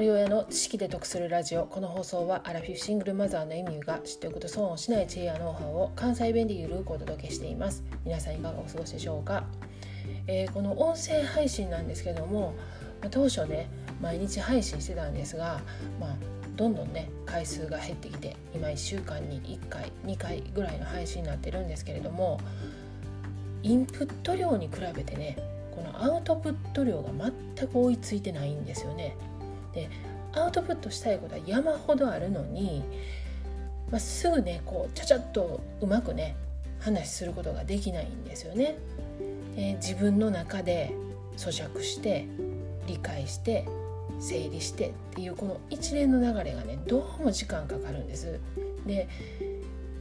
人親の知識で得するラジオこの放送はアラフィフシングルマザーのエミューが知っておくと損をしない知恵やノウハウを関西弁でゆるくお届けしています皆さんいかがお過ごしでしょうか、えー、この音声配信なんですけども当初ね毎日配信してたんですがまあどんどんね回数が減ってきて今1週間に1回2回ぐらいの配信になってるんですけれどもインプット量に比べてねこのアウトプット量が全く追いついてないんですよね。でアウトプットしたいことは山ほどあるのに、まあ、すぐねこうちゃちゃっとうまくね話することができないんですよね。えー、自分の中で咀嚼して理解して整理してっていうこの一連の流れがねどうも時間かかるんです。で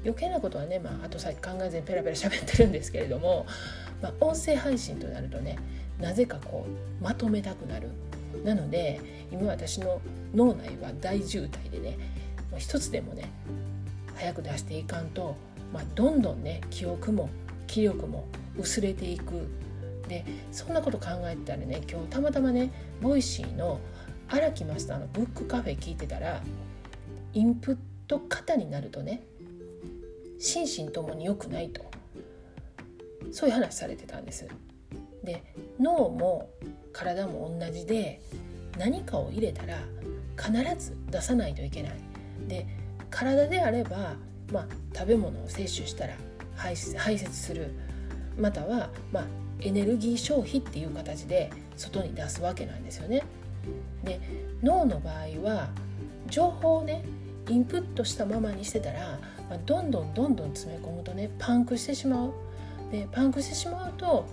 余計なことはね、まあ、後先考えずにペラペラ喋ってるんですけれども、まあ、音声配信となるとねなぜかこうまとめたくなるなので今私の脳内は大渋滞でね一つでもね早く出していかんと、まあ、どんどんね記憶も気力も薄れていくでそんなこと考えてたらね今日たまたまねボイシーの荒木マスターのブックカフェ聞いてたらインプット型になるとね心身ともに良くないとそういう話されてたんです。で脳も体も同じで何かを入れたら必ず出さないといけない。で体であれば、まあ、食べ物を摂取したら排排泄するまたは、まあ、エネルギー消費っていう形で外に出すわけなんですよね。で脳の場合は情報をねインプットしたままにしてたらまあ、どんどんどんどん詰め込むとねパンクしてしまう。でパンクしてしまうと、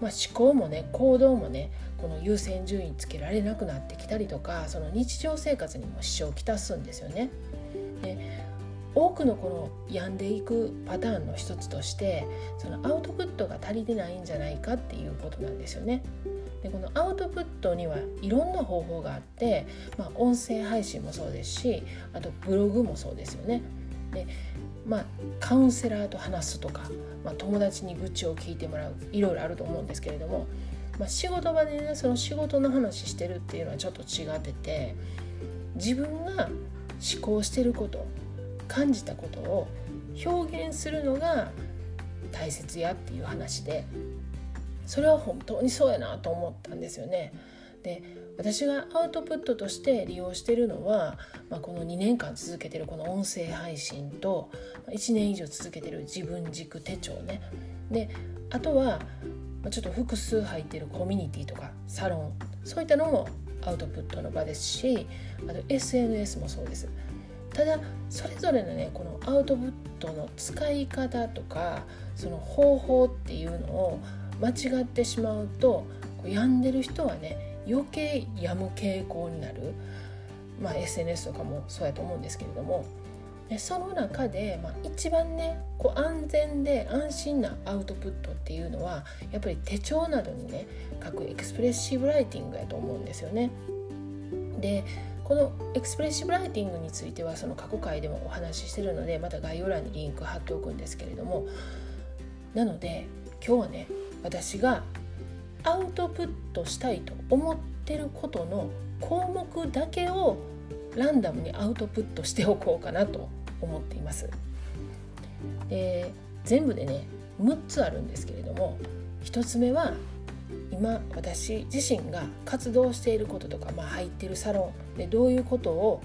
まあ、思考もね行動もねこの優先順位つけられなくなってきたりとかその日常生活にも支障をきたすんですよね。で多くのこの病んでいくパターンの一つとしてそのアウトプットが足りてないんじゃないかっていうことなんですよね。でこのアウトプットにはいろんな方法があって、まあ、音声配信もそうですしあとブログもそうですよね。でまあカウンセラーと話すとか、まあ、友達に愚痴を聞いてもらういろいろあると思うんですけれども、まあ、仕事場でねその仕事の話してるっていうのはちょっと違ってて自分が思考してること感じたことを表現するのが大切やっていう話でそれは本当にそうやなと思ったんですよね。で私がアウトプットとして利用しているのは、まあ、この2年間続けてるこの音声配信と1年以上続けてる自分軸手帳ね。であとはちょっと複数入ってるコミュニティとかサロンそういったのもアウトプットの場ですしあと SNS もそうです。ただそれぞれのねこのアウトプットの使い方とかその方法っていうのを間違ってしまうと病んでる人はね余計病む傾向になる、まあ、SNS とかもそうやと思うんですけれどもでその中で、まあ、一番ねこう安全で安心なアウトプットっていうのはやっぱり手帳などにね書くエクスプレッシブライティングやと思うんですよね。でこのエクスプレッシブライティングについてはその過去回でもお話ししてるのでまた概要欄にリンク貼っておくんですけれどもなので今日はね私がアウトプットしたいと思ってることの項目だけをランダムにアウトプットしておこうかなと思っています。で全部でね6つあるんですけれども1つ目は今私自身が活動していることとか、まあ、入ってるサロンでどういうことを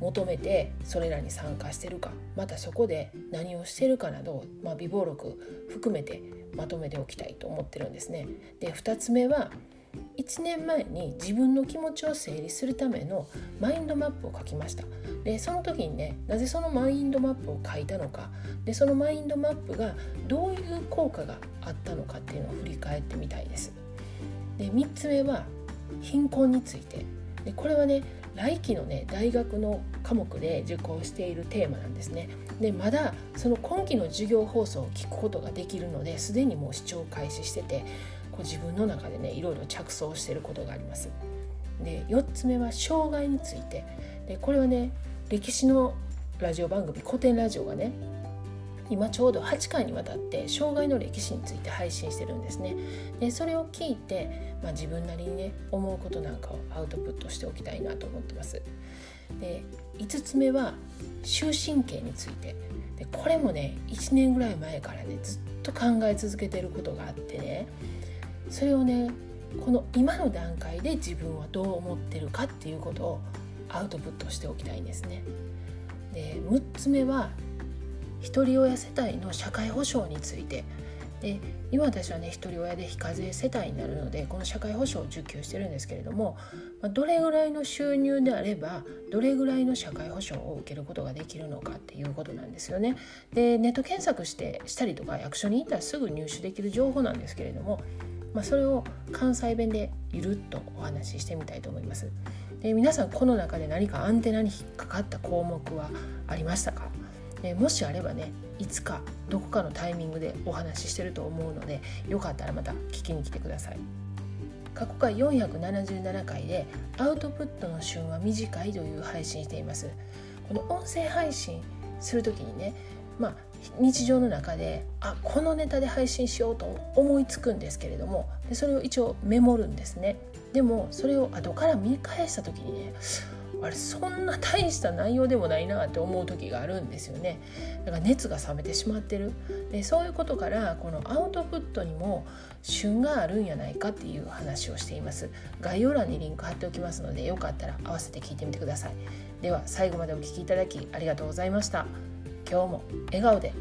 求めてそれらに参加してるかまたそこで何をしてるかなど、まあ、微暴録含めてまとめておきたいと思ってるんですね。で2つ目は1年前に自分の気持ちを整理するためのマインドマップを書きました。でその時にねなぜそのマインドマップを書いたのか。でそのマインドマップがどういう効果があったのかっていうのを振り返ってみたいです。で3つ目は貧困について。でこれはね来期のね大学の科目で受講しているテーマなんですね。でまだその今期の授業放送を聞くことができるのですでにもう視聴開始しててこう自分の中でねいろいろ着想してることがあります。で4つ目は障害について。でこれはね歴史のラジオ番組古典ラジオがね今ちょうど8回にわたって障害の歴史について配信してるんですね。でそれを聞いて、まあ、自分なりにね思うことなんかをアウトプットしておきたいなと思ってます。で5つ目は終身刑についてでこれもね1年ぐらい前からねずっと考え続けてることがあってねそれをねこの今の段階で自分はどう思ってるかっていうことをアウトプットしておきたいんですね。で6つ目はひとり親世帯の社会保障についてで今私はね一人親で非課税世帯になるのでこの社会保障を受給してるんですけれども、まあ、どれぐらいの収入であればどれぐらいの社会保障を受けることができるのかっていうことなんですよね。でネット検索してしたりとか役所に行ったらすぐ入手できる情報なんですけれども、まあ、それを関西弁でゆるっとお話ししてみたいと思います。で皆さんこの中で何かアンテナに引っかかった項目はありましたか？えもしあればねいつかどこかのタイミングでお話ししてると思うのでよかったらまた聞きに来てください。過去回477回でアウトプットの旬は短いという配信しています。この音声配信する時にねまあ日常の中であこのネタで配信しようと思いつくんですけれどもでそれを一応メモるんですね。でもそれを後から見返した時にねあれそんな大した内容でもないなって思う時があるんですよね。だから熱が冷めてしまってる。でそういうことからこのアウトプットにも旬があるんやないかっていう話をしています。概要欄にリンク貼っておきますのでよかったら合わせて聞いてみてください。では最後までお聴きいただきありがとうございました。今日も笑顔で。